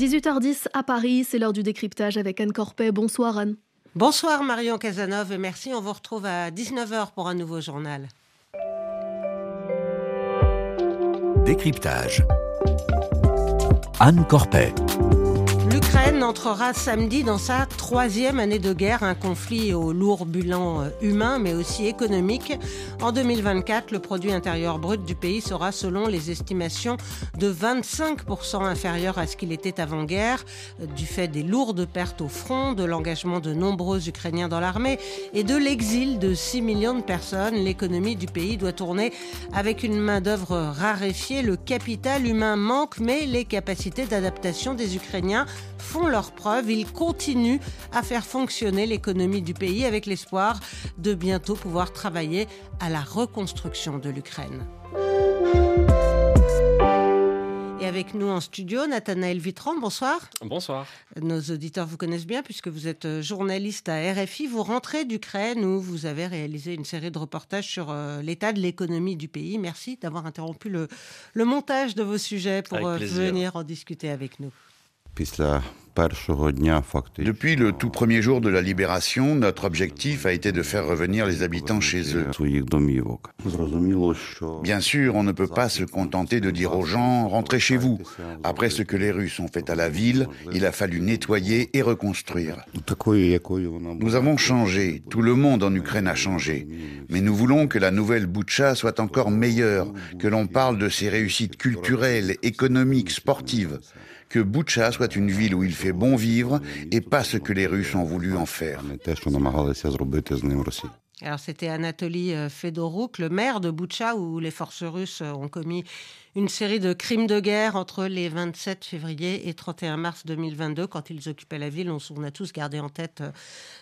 18h10 à Paris, c'est l'heure du décryptage avec Anne Corpet. Bonsoir Anne. Bonsoir Marion Casanov et merci. On vous retrouve à 19h pour un nouveau journal. Décryptage. Anne Corpet. L'Ukraine entrera samedi dans sa troisième année de guerre, un conflit au lourd bilan euh, humain mais aussi économique. En 2024, le produit intérieur brut du pays sera, selon les estimations, de 25% inférieur à ce qu'il était avant-guerre, du fait des lourdes pertes au front, de l'engagement de nombreux Ukrainiens dans l'armée et de l'exil de 6 millions de personnes. L'économie du pays doit tourner avec une main-d'œuvre raréfiée. Le capital humain manque, mais les capacités d'adaptation des Ukrainiens font leurs preuves. Ils continuent à faire fonctionner l'économie du pays avec l'espoir de bientôt pouvoir travailler à la reconstruction de l'Ukraine. Et avec nous en studio, Nathanaël Vitran, bonsoir. Bonsoir. Nos auditeurs vous connaissent bien puisque vous êtes euh, journaliste à RFI. Vous rentrez d'Ukraine où vous avez réalisé une série de reportages sur euh, l'état de l'économie du pays. Merci d'avoir interrompu le, le montage de vos sujets pour euh, venir en discuter avec nous. Depuis le tout premier jour de la libération, notre objectif a été de faire revenir les habitants chez eux. Bien sûr, on ne peut pas se contenter de dire aux gens rentrez chez vous. Après ce que les Russes ont fait à la ville, il a fallu nettoyer et reconstruire. Nous avons changé, tout le monde en Ukraine a changé, mais nous voulons que la nouvelle Boucha soit encore meilleure, que l'on parle de ses réussites culturelles, économiques, sportives que Boucha soit une ville où il fait bon vivre et pas ce que les Russes ont voulu en faire. Alors c'était Anatoly euh, Fedoruk, le maire de Boucha, où les forces russes ont commis une série de crimes de guerre entre les 27 février et 31 mars 2022, quand ils occupaient la ville. On, a tous gardé en tête euh,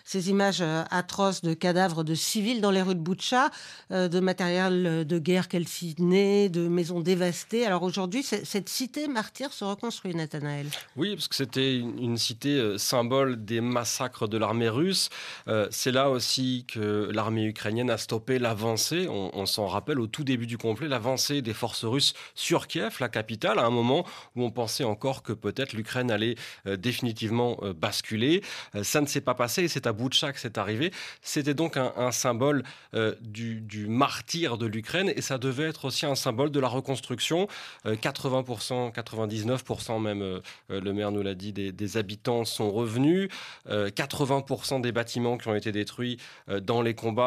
ces images euh, atroces de cadavres de civils dans les rues de Boucha, euh, de matériel de guerre calciné, de maisons dévastées. Alors aujourd'hui, cette cité martyre se reconstruit, Nathanaël. Oui, parce que c'était une, cité symbole des massacres de l'armée russe. C'est là aussi que l'armée ukrainienne a stoppé l'avancée, on, on s'en rappelle au tout début du conflit, l'avancée des forces russes sur Kiev, la capitale, à un moment où on pensait encore que peut-être l'Ukraine allait euh, définitivement euh, basculer. Euh, ça ne s'est pas passé et c'est à Boutcha que c'est arrivé. C'était donc un, symbole du, martyr de l'Ukraine et ça devait être aussi un symbole de la reconstruction. 80%, 99% même, le maire nous l'a dit, des, habitants sont revenus. 80% des bâtiments qui ont été détruits dans les combats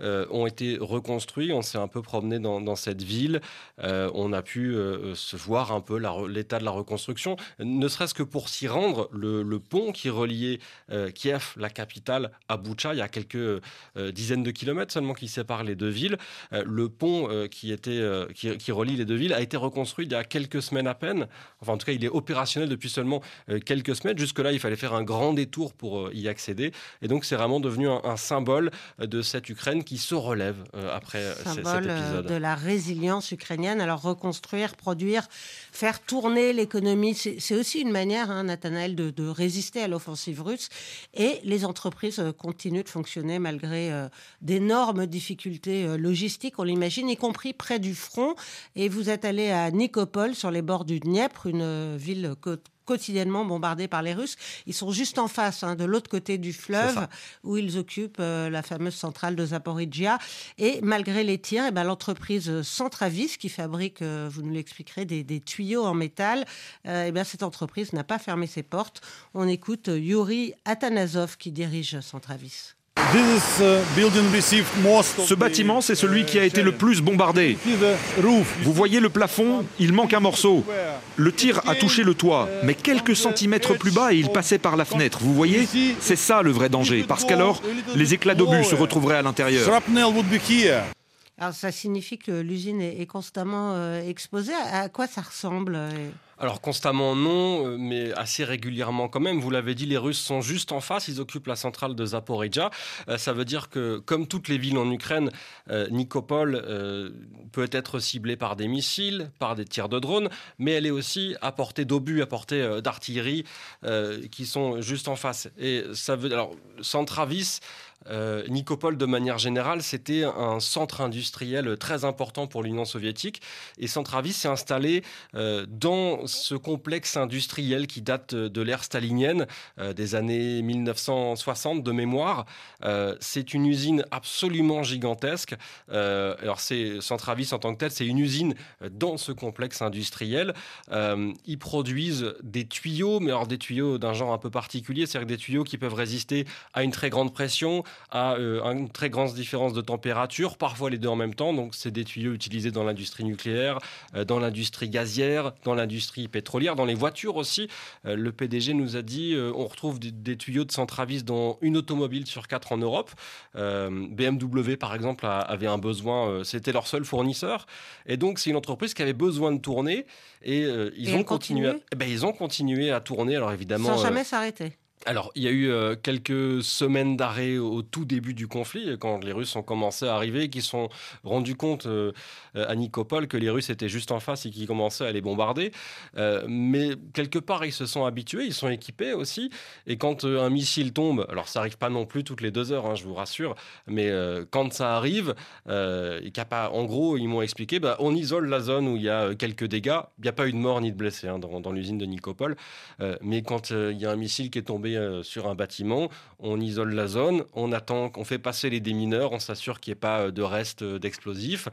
ont été reconstruits. On s'est un peu promené dans, cette ville. on a pu euh, euh, se voir un peu l'état de la reconstruction, ne serait-ce que pour s'y rendre, le, pont qui reliait euh, Kiev, la capitale, à Boucha, il y a quelques dizaines de kilomètres seulement qui séparent les deux villes. le pont qui, était, qui, relie les deux villes a été reconstruit il y a quelques semaines à peine. Enfin, en tout cas, il est opérationnel depuis seulement quelques semaines. Jusque-là, il fallait faire un grand détour pour y accéder. Et donc, c'est vraiment devenu un, symbole de cette Ukraine qui se relève après cet épisode. de la résilience ukrainienne. Alors, reconstruire construire, produire, faire tourner l'économie. C'est aussi une manière, hein, Nathanaël, de, résister à l'offensive russe. Et les entreprises euh, continuent de fonctionner malgré euh, d'énormes difficultés euh, logistiques, on l'imagine, y compris près du front. Et vous êtes allé à Nikopol, sur les bords du Dniepr, une ville quotidiennement bombardés par les Russes. Ils sont juste en face, hein, de l'autre côté du fleuve, où ils occupent euh, la fameuse centrale de Zaporizhia. Et malgré les tirs, eh ben, l'entreprise Centravis, qui fabrique, euh, vous nous l'expliquerez, des, tuyaux en métal, euh, eh ben, cette entreprise n'a pas fermé ses portes. On écoute Yuri Atanasov qui dirige Centravis. Ce bâtiment, c'est celui qui a été le plus bombardé. Vous voyez le plafond Il manque un morceau. Le tir a touché le toit, mais quelques centimètres plus bas et il passait par la fenêtre. Vous voyez C'est ça le vrai danger, parce qu'alors, les éclats d'obus se retrouveraient à l'intérieur. Alors ça signifie que l'usine est constamment euh, exposée. À quoi ça ressemble euh alors constamment non, euh, mais assez régulièrement quand même. Vous l'avez dit, les Russes sont juste en face, ils occupent la centrale de Zaporizhia. Euh, ça veut dire que, comme toutes les villes en Ukraine, euh, Nikopol peut être ciblée par des missiles, par des tirs de drones, mais elle est aussi à portée d'obus, à portée d'artillerie, qui sont juste en face. Et ça veut alors Centravis euh, Nicopole, de manière générale, c'était un centre industriel très important pour l'Union soviétique. Et Centravis s'est installé euh, dans ce complexe industriel qui date de l'ère stalinienne, euh, des années 1960 de mémoire. c'est une usine absolument gigantesque. alors, c'est Centravis en tant que tel, c'est une usine dans ce complexe industriel. ils produisent des tuyaux, mais alors des tuyaux d'un genre un peu particulier, c'est-à-dire des tuyaux qui peuvent résister à une très grande pression, à euh, une très grande différence de température, parfois les deux en même temps. Donc, c'est des tuyaux utilisés dans l'industrie nucléaire, euh, dans l'industrie gazière, dans l'industrie pétrolière, dans les voitures aussi. Euh, le PDG nous a dit on retrouve des, tuyaux de Centravis dans une automobile sur quatre en Europe. BMW, par exemple, avait un besoin, c'était leur seul fournisseur. Et donc, c'est une entreprise qui avait besoin de tourner et ils ont continué. À, eh ben, ils ont continué à tourner. Alors évidemment, sans jamais s'arrêter. Alors, il y a eu euh, quelques semaines d'arrêt au tout début du conflit, quand les Russes ont commencé à arriver, qui sont rendus compte euh, à Nicopole que les Russes étaient juste en face et qu'ils commençaient à les bombarder. Euh, mais quelque part, ils se sont habitués, ils sont équipés aussi. Et quand un missile tombe, alors ça arrive pas non plus toutes les deux heures, hein, je vous rassure, mais quand ça arrive, pas, en gros, ils m'ont expliqué, bah, on isole la zone où il y a quelques dégâts. Il n'y a pas eu de mort ni de blessés hein, dans, dans l'usine de Nicopole. mais quand il y a un missile qui est tombé euh, sur un bâtiment, on isole la zone, on attend, on fait passer les démineurs, on s'assure qu'il n'y ait pas euh, de reste euh, d'explosifs,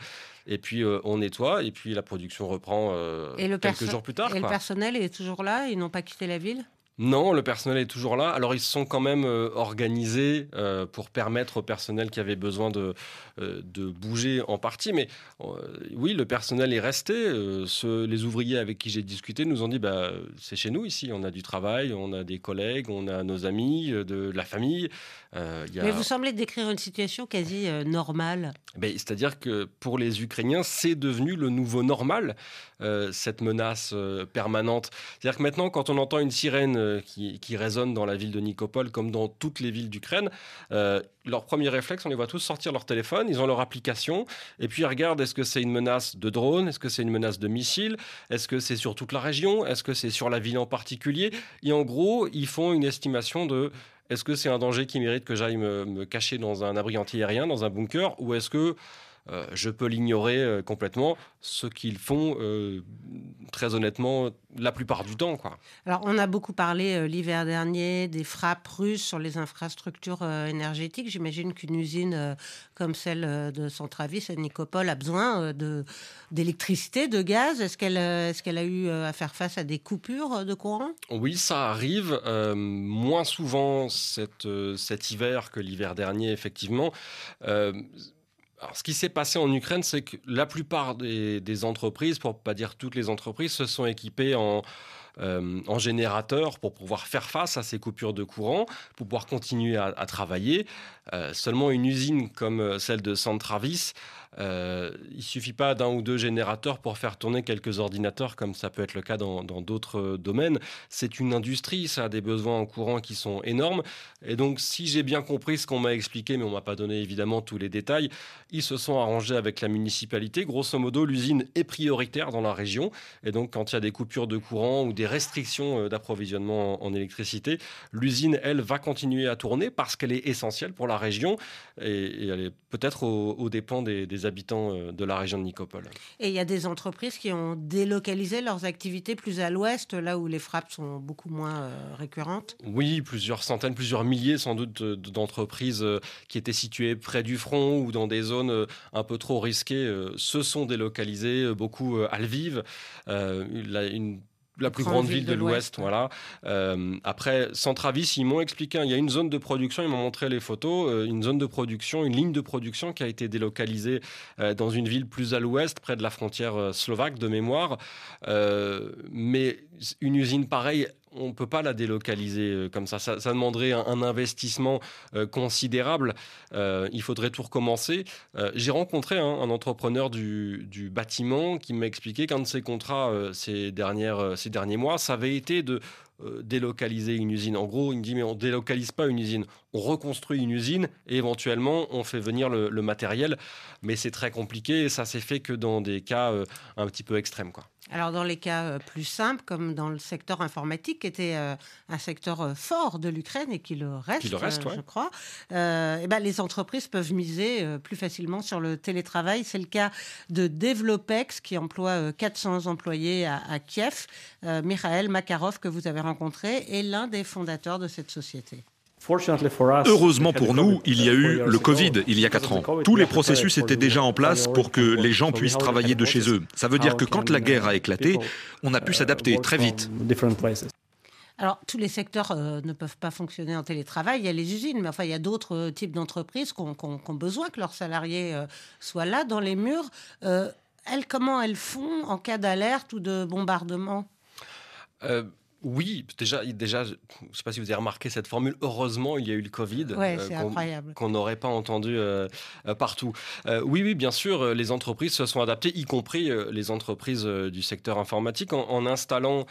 et puis on nettoie, et puis la production reprend quelques jours plus tard. Et le personnel est toujours là Ils n'ont pas quitté la ville? Non, le personnel est toujours là. Alors ils sont quand même euh, organisés euh, pour permettre au personnel qui avait besoin de, euh, de bouger en partie. Mais oui, le personnel est resté. les ouvriers avec qui j'ai discuté nous ont dit bah, c'est chez nous ici, on a du travail, on a des collègues, on a nos amis, de, la famille. Mais vous semblez décrire une situation quasi normale. Ben, c'est-à-dire que pour les Ukrainiens, c'est devenu le nouveau normal, cette menace permanente. C'est-à-dire que maintenant, quand on entend une sirène euh, qui, résonnent dans la ville de Nicopole comme dans toutes les villes d'Ukraine. Euh, leur premier réflexe, on les voit tous sortir leur téléphone, ils ont leur application, et puis ils regardent est-ce que c'est une menace de drone, est-ce que c'est une menace de missile, est-ce que c'est sur toute la région, est-ce que c'est sur la ville en particulier. Et en gros, ils font une estimation de est-ce que c'est un danger qui mérite que j'aille me, me cacher dans un abri anti-aérien, dans un bunker, ou est-ce que euh, je peux l'ignorer euh, complètement, ce qu'ils font euh, très honnêtement la plupart du temps. Quoi. Alors on a beaucoup parlé l'hiver dernier des frappes russes sur les infrastructures énergétiques. J'imagine qu'une usine comme celle de Centravis à Nicopole a besoin de, d'électricité, de gaz. Est-ce qu'elle, est-ce qu'elle a eu à faire face à des coupures de courant? Oui, ça arrive moins souvent cet hiver que l'hiver dernier, effectivement ce qui s'est passé en Ukraine, c'est que la plupart des, entreprises, pour pas dire toutes les entreprises, se sont équipées en, euh, générateurs pour pouvoir faire face à ces coupures de courant, pour pouvoir continuer à, travailler. Euh, seulement une usine comme celle de Centravis euh, il suffit pas d'un ou deux générateurs pour faire tourner quelques ordinateurs, comme ça peut être le cas dans d'autres euh, domaines. C'est une industrie, ça a des besoins en courant qui sont énormes. Et donc, si j'ai bien compris ce qu'on m'a expliqué, mais on m'a pas donné évidemment tous les détails, ils se sont arrangés avec la municipalité. Grosso modo, l'usine est prioritaire dans la région. Et donc, quand il y a des coupures de courant ou des restrictions euh, d'approvisionnement en électricité, l'usine, elle, va continuer à tourner parce qu'elle est essentielle pour la région et, elle est peut-être aux, dépens des, des habitants euh, de la région de Nicopole. Et il y a des entreprises qui ont délocalisé leurs activités plus à l'ouest, là où les frappes sont beaucoup moins euh, récurrentes. Oui, plusieurs centaines, plusieurs milliers sans doute d'entreprises qui étaient situées près du front ou dans des zones un peu trop risquées se sont délocalisées, beaucoup à Lviv, une la plus grande, ville, de, l'Ouest, voilà. Euh, après, Centravis, ils m'ont expliqué, hein, il y a une zone de production, ils m'ont montré les photos, euh, une zone de production, une ligne de production qui a été délocalisée euh, dans une ville plus à l'ouest, près de la frontière slovaque de mémoire. mais une usine pareille, on ne peut pas la délocaliser euh, comme ça. Ça, demanderait un, investissement euh, considérable. Euh, il faudrait tout recommencer. J'ai rencontré un entrepreneur du, bâtiment qui m'a expliqué qu'un de ses contrats ces, dernières, ces derniers mois, ça avait été de délocaliser une usine. En gros, il me dit mais on délocalise pas une usine, on reconstruit une usine et éventuellement on fait venir le, matériel, mais c'est très compliqué et ça s'est fait que dans des cas un petit peu extrêmes quoi. Alors dans les cas euh, plus simples, comme dans le secteur informatique, qui était euh, un secteur euh, fort de l'Ukraine et qui le reste, je crois, et ben, les entreprises peuvent miser plus facilement sur le télétravail. C'est le cas de Developex qui emploie 400 employés à, à Kiev. Mikhail Makarov, que vous avez rencontré, est l'un des fondateurs de cette société. Heureusement pour nous, il y a eu le Covid il y a 4 ans. Tous les processus étaient déjà en place pour que les gens puissent travailler de chez eux. Ça veut dire que quand la guerre a éclaté, on a pu s'adapter très vite. Alors, tous les secteurs euh, ne peuvent pas fonctionner en télétravail. Il y a les usines, mais enfin, il y a d'autres euh, types d'entreprises qui ont, besoin que leurs salariés euh, soient là, dans les murs. elles, comment elles font en cas d'alerte ou de bombardement? Oui, déjà, déjà, je ne sais pas si vous avez remarqué cette formule. Heureusement, il y a eu le Covid, euh, qu'on n'aurait pas entendu euh, euh, partout. oui, oui, bien sûr, les entreprises se sont adaptées, y compris les entreprises du secteur informatique, en, en installant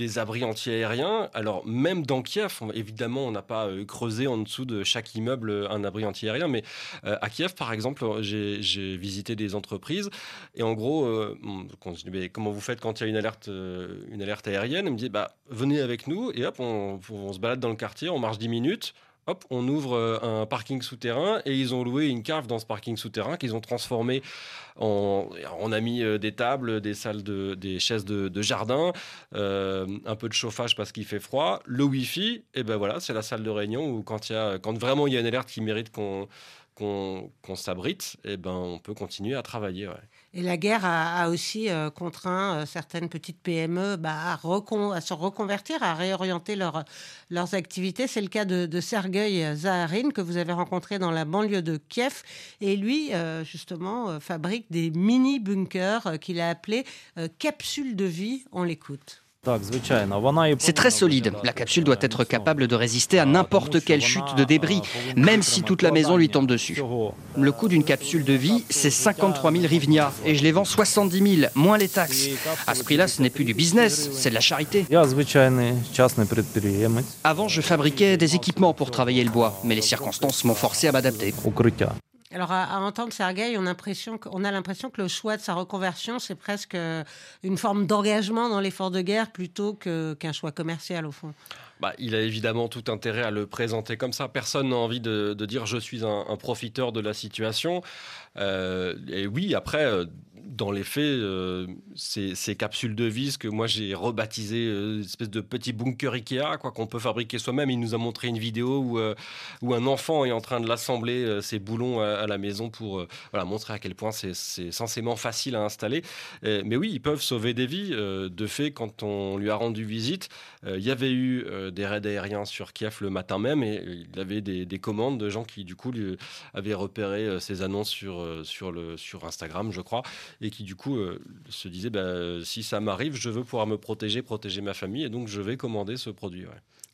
des abris anti-aériens. Alors, même dans Kiev, évidemment, on n'a pas euh, creusé en dessous de chaque immeuble euh, un abri anti-aérien, mais euh, à Kiev, par exemple, j'ai visité des entreprises et en gros, comment vous faites quand il y a une alerte, une alerte aérienne? Me dit, bah, venez avec nous et hop, on, on se balade dans le quartier, on marche 10 minutes on ouvre euh, un parking souterrain et ils ont loué une cave dans ce parking souterrain qu'ils ont transformé en. On a mis euh, des tables, des salles, de, chaises de, jardin, euh, un peu de chauffage parce qu'il fait froid, le Wi-Fi, et ben voilà, c'est la salle de réunion où quand, y a, quand vraiment il y a une alerte qui mérite qu'on s'abrite, et ben on peut continuer à travailler. Et la guerre a, aussi euh, contraint euh, certaines petites PME bah, à, se reconvertir, à réorienter leur, leurs activités. C'est le cas de, de Sergei Zaharin que vous avez rencontré dans la banlieue de Kiev. Et lui, euh, justement, fabrique des mini-bunkers qu'il a appelés capsules de vie. On l'écoute. C'est très solide. La capsule doit être capable de résister à n'importe quelle chute de débris, même si toute la maison lui tombe dessus. Le coût d'une capsule de vie, c'est 53 000 rivnia et je les vends 70 000, moins les taxes. À ce prix-là, ce n'est plus du business, c'est de la charité. Avant, je fabriquais des équipements pour travailler le bois, mais les circonstances m'ont forcé à m'adapter. Alors, à, entendre Sergei, on, a l'impression que le choix de sa reconversion, c'est presque euh, une forme d'engagement dans l'effort de guerre plutôt qu'un choix commercial, au fond. Bah, il a évidemment tout intérêt à le présenter comme ça. Personne n'a envie de, dire je suis un, profiteur de la situation. Euh, et oui, après, euh, dans les faits, euh, ces, capsules de vis que moi j'ai rebaptisé une espèce de petit bunker Ikea, quoi qu'on peut fabriquer soi-même. Il nous a montré une vidéo où, où un enfant est en train de l'assembler ses boulons à, la maison pour voilà, montrer à quel point c'est censément facile à installer. mais oui, ils peuvent sauver des vies. de fait, quand on lui a rendu visite, il y avait eu des raids aériens sur Kiev le matin même et il avait des, commandes de gens qui du coup lui avaient repéré ces annonces sur, sur, le, sur Instagram, je crois, et qui du coup se disaient bah, si ça m'arrive, je veux pouvoir me protéger, protéger ma famille, et donc je vais commander ce produit.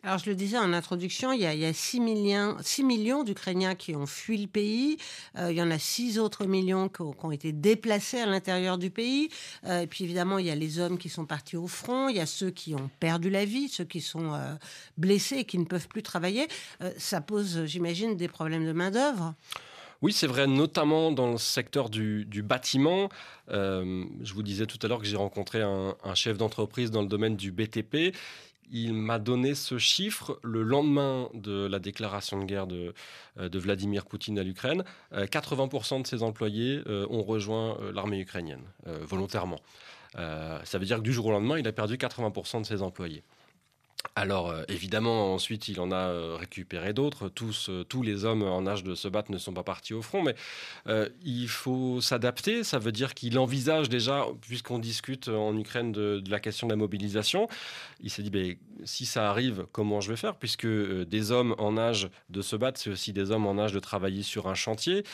Alors, je le disais en introduction, il y a, 6 millions, 6 millions d'Ukrainiens qui ont fui le pays. Euh, il y en a 6 autres millions qui ont, été déplacés à l'intérieur du pays. Euh, et puis, évidemment, il y a les hommes qui sont partis au front. Il y a ceux qui ont perdu la vie, ceux qui sont euh, blessés et qui ne peuvent plus travailler. ça pose, j'imagine, des problèmes de main-d'œuvre. Oui, c'est vrai, notamment dans le secteur du, bâtiment. je vous disais tout à l'heure que j'ai rencontré un, chef d'entreprise dans le domaine du BTP il m'a donné ce chiffre le lendemain de la déclaration de guerre de, euh, Vladimir Poutine à l'Ukraine. 80% euh, de ses employés euh, ont rejoint l'armée ukrainienne volontairement. ça veut dire que du jour au lendemain, il a perdu 80% de ses employés. Alors euh, évidemment, ensuite, il en a euh, récupéré d'autres. Tous, euh, tous les hommes en âge de se battre ne sont pas partis au front, mais il faut s'adapter. Ça veut dire qu'il envisage déjà, puisqu'on discute en Ukraine de, la question de la mobilisation, il s'est dit, ben, si ça arrive, comment je vais faire Puisque des hommes en âge de se battre, c'est aussi des hommes en âge de travailler sur un chantier.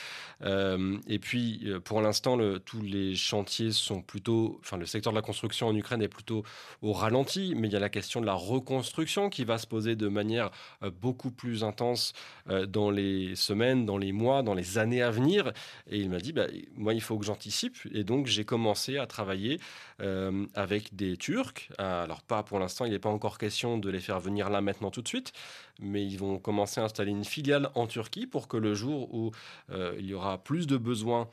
et puis, pour l'instant, tous les chantiers sont plutôt, enfin, le secteur de la construction en Ukraine est plutôt au ralenti, mais il y a la question de la reconstruction construction qui va se poser de manière euh, beaucoup plus intense euh, dans les semaines, dans les mois, dans les années à venir. Et il m'a dit, bah, moi, il faut que j'anticipe. Et donc, j'ai commencé à travailler euh, avec des Turcs. Alors, pas pour l'instant, il n'est pas encore question de les faire venir là maintenant tout de suite, mais ils vont commencer à installer une filiale en Turquie pour que le jour où il y aura plus de besoins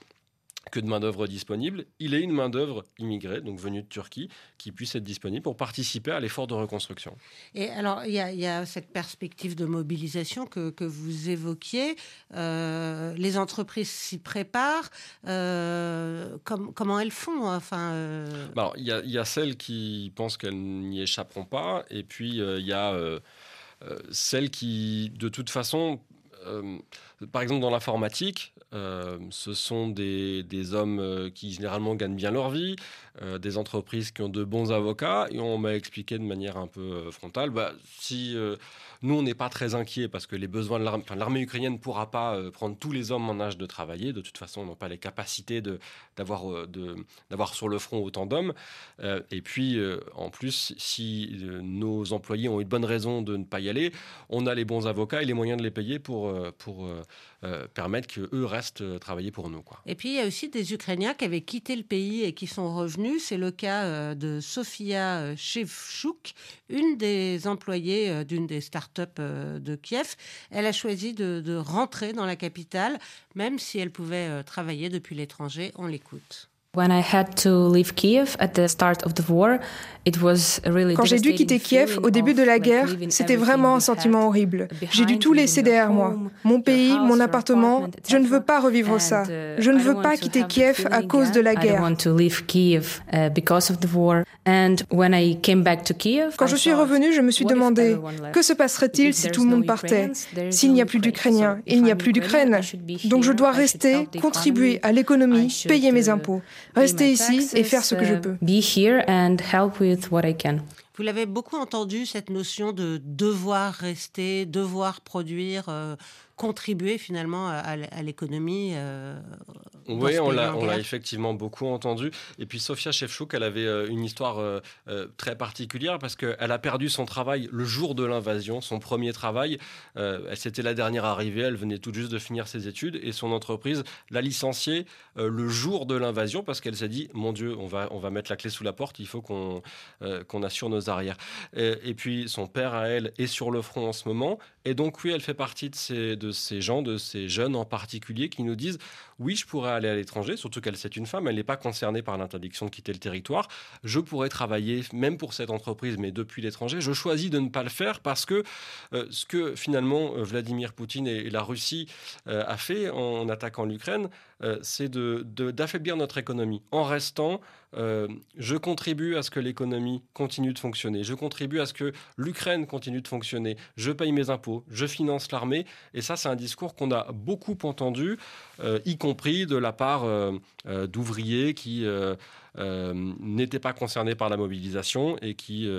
que de main-d'œuvre disponible, il est une main-d'œuvre immigrée, donc venue de Turquie, qui puisse être disponible pour participer à l'effort de reconstruction. Et alors, il y, a cette perspective de mobilisation que, vous évoquiez. Euh, les entreprises s'y préparent. Euh, comment elles font enfin, euh, bah Il y, a celles qui pensent qu'elles n'y échapperont pas, et puis il y a celles qui, de toute façon, par exemple, dans l'informatique, euh, ce sont des, hommes euh, qui généralement gagnent bien leur vie, euh, des entreprises qui ont de bons avocats. Et on m'a expliqué de manière un peu frontale, bah, si nous, on n'est pas très inquiets parce que les besoins de l'armée, ukrainienne ne pourra pas prendre tous les hommes en âge de travailler. De toute façon, ils n'ont pas les capacités d'avoir, d'avoir sur le front autant d'hommes. et puis, en plus, si nos employés ont une bonne raison de ne pas y aller, on a les bons avocats et les moyens de les payer pour, pour euh, permettre qu'eux restent euh, travailler pour nous. Et puis il y a aussi des Ukrainiens qui avaient quitté le pays et qui sont revenus. C'est le cas euh, de Sofia Shevchuk, une des employées d'une des start-up de Kiev. Elle a choisi de rentrer dans la capitale, même si elle pouvait travailler depuis l'étranger. On l'écoute. Quand j'ai dû quitter Kiev au début de la guerre, c'était vraiment un sentiment horrible. J'ai dû tout laisser derrière moi. Mon pays, mon appartement, je ne veux pas revivre ça. Uh, je ne veux pas quitter Kiev à cause de la guerre. Quand je suis revenue, je me suis demandé, que se passerait-il si tout le monde partait? S'il n'y a plus d'Ukrainiens, il n'y a plus d'Ukraine. Donc je dois rester, contribuer à l'économie, payer mes impôts rester ici et faire ce que je peux. Vous l'avez beaucoup entendu, cette notion de devoir rester, devoir produire, euh, contribuer finalement à, l'économie. Euh, oui, on l'a effectivement beaucoup entendu. Et puis Sofia Chefchouk, elle avait euh, une histoire euh, très particulière parce qu'elle a perdu son travail le jour de l'invasion, son premier travail. C'était la dernière arrivée, elle venait tout juste de finir ses études et son entreprise l'a licenciée le jour de l'invasion parce qu'elle s'est dit, mon Dieu, on va, on va mettre la clé sous la porte, il faut qu'on qu'on assure nos arrières. Et, et, puis son père à elle est sur le front en ce moment. Et donc oui, elle fait partie de ces... Gens, de ces jeunes en particulier, qui nous disent oui, je pourrais aller à l'étranger, surtout qu'elle c'est une femme, elle n'est pas concernée par l'interdiction de quitter le territoire. Je pourrais travailler même pour cette entreprise, mais depuis l'étranger. Je choisis de ne pas le faire parce que euh, ce que finalement euh, Vladimir Poutine et, la Russie euh, a fait en, attaquant l'Ukraine, c'est d'affaiblir de, notre économie en restant je contribue à ce que l'économie continue de fonctionner. Je contribue à ce que l'Ukraine continue de fonctionner. Je paye mes impôts. Je finance l'armée. Et ça, c'est un discours qu'on a beaucoup entendu, y compris de la part euh, euh, d'ouvriers qui euh, n'étaient pas concernés par la mobilisation et qui,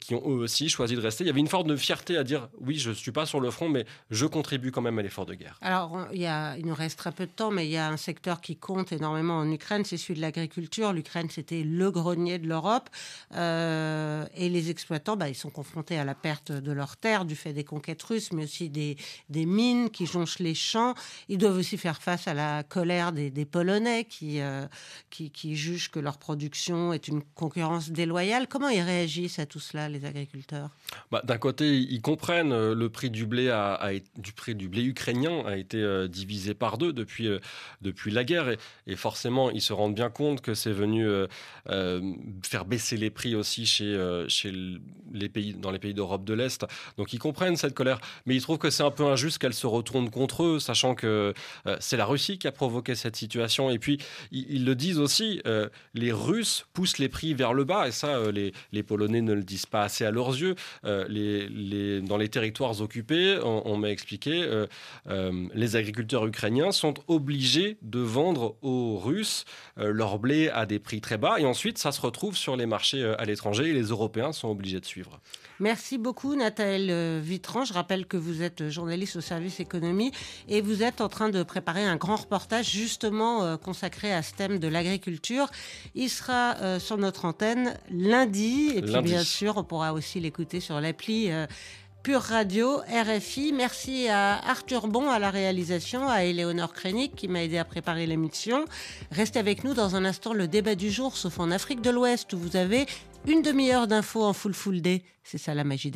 qui ont eux aussi choisi de rester. Il y avait une forme de fierté à dire oui, je ne suis pas sur le front, mais je contribue quand même à l'effort de guerre. Alors, il, y a, il nous reste très peu de temps, mais il y a un secteur qui compte énormément en Ukraine, c'est celui de l'agriculture. L'Ukraine, c'était le grenier de l'Europe. et les exploitants, bah, ils sont confrontés à la perte de leurs terres du fait des conquêtes russes, mais aussi des, des mines qui jonchent les champs. Ils doivent aussi faire face à la colère des, Polonais euh, qui, qui, jugent que leur production est une concurrence déloyale. Comment ils réagissent à tout cela, les agriculteurs? Bah, D'un côté, ils comprennent euh, le prix du blé, ukrainien a été euh, divisé par deux depuis, depuis la guerre. Et, forcément, ils se rendent bien compte que c'est venu faire baisser les prix aussi chez, chez les pays, dans les pays d'Europe de l'Est. Donc ils comprennent cette colère. Mais ils trouvent que c'est un peu injuste qu'elle se retourne contre eux, sachant que c'est la Russie qui a provoqué cette situation. Et puis, ils, le disent aussi, euh, les Russes poussent les prix vers le bas, et ça, euh, les, Polonais ne le disent pas assez à leurs yeux. Euh, dans les territoires occupés, on, m'a expliqué, les agriculteurs ukrainiens sont obligés de vendre aux Russes leur blé à des prix très bas, et ensuite, ça se retrouve sur les marchés à l'étranger, et les Européens sont obligés de suivre. Merci beaucoup, Nathalie Vitran. Je rappelle que vous êtes journaliste au service économie, et vous êtes en train de préparer un grand reportage justement euh, consacré à ce thème de l'agriculture. Il sera euh, sur notre antenne lundi. Et puis bien sûr, on pourra aussi l'écouter sur l'appli. Euh, Pure Radio, RFI. Merci à Arthur Bon à la réalisation, à Éléonore Krenik qui m'a aidé à préparer l'émission. Restez avec nous dans un instant le débat du jour, sauf en Afrique de l'Ouest où vous avez une demi-heure d'infos en full full day. C'est ça la magie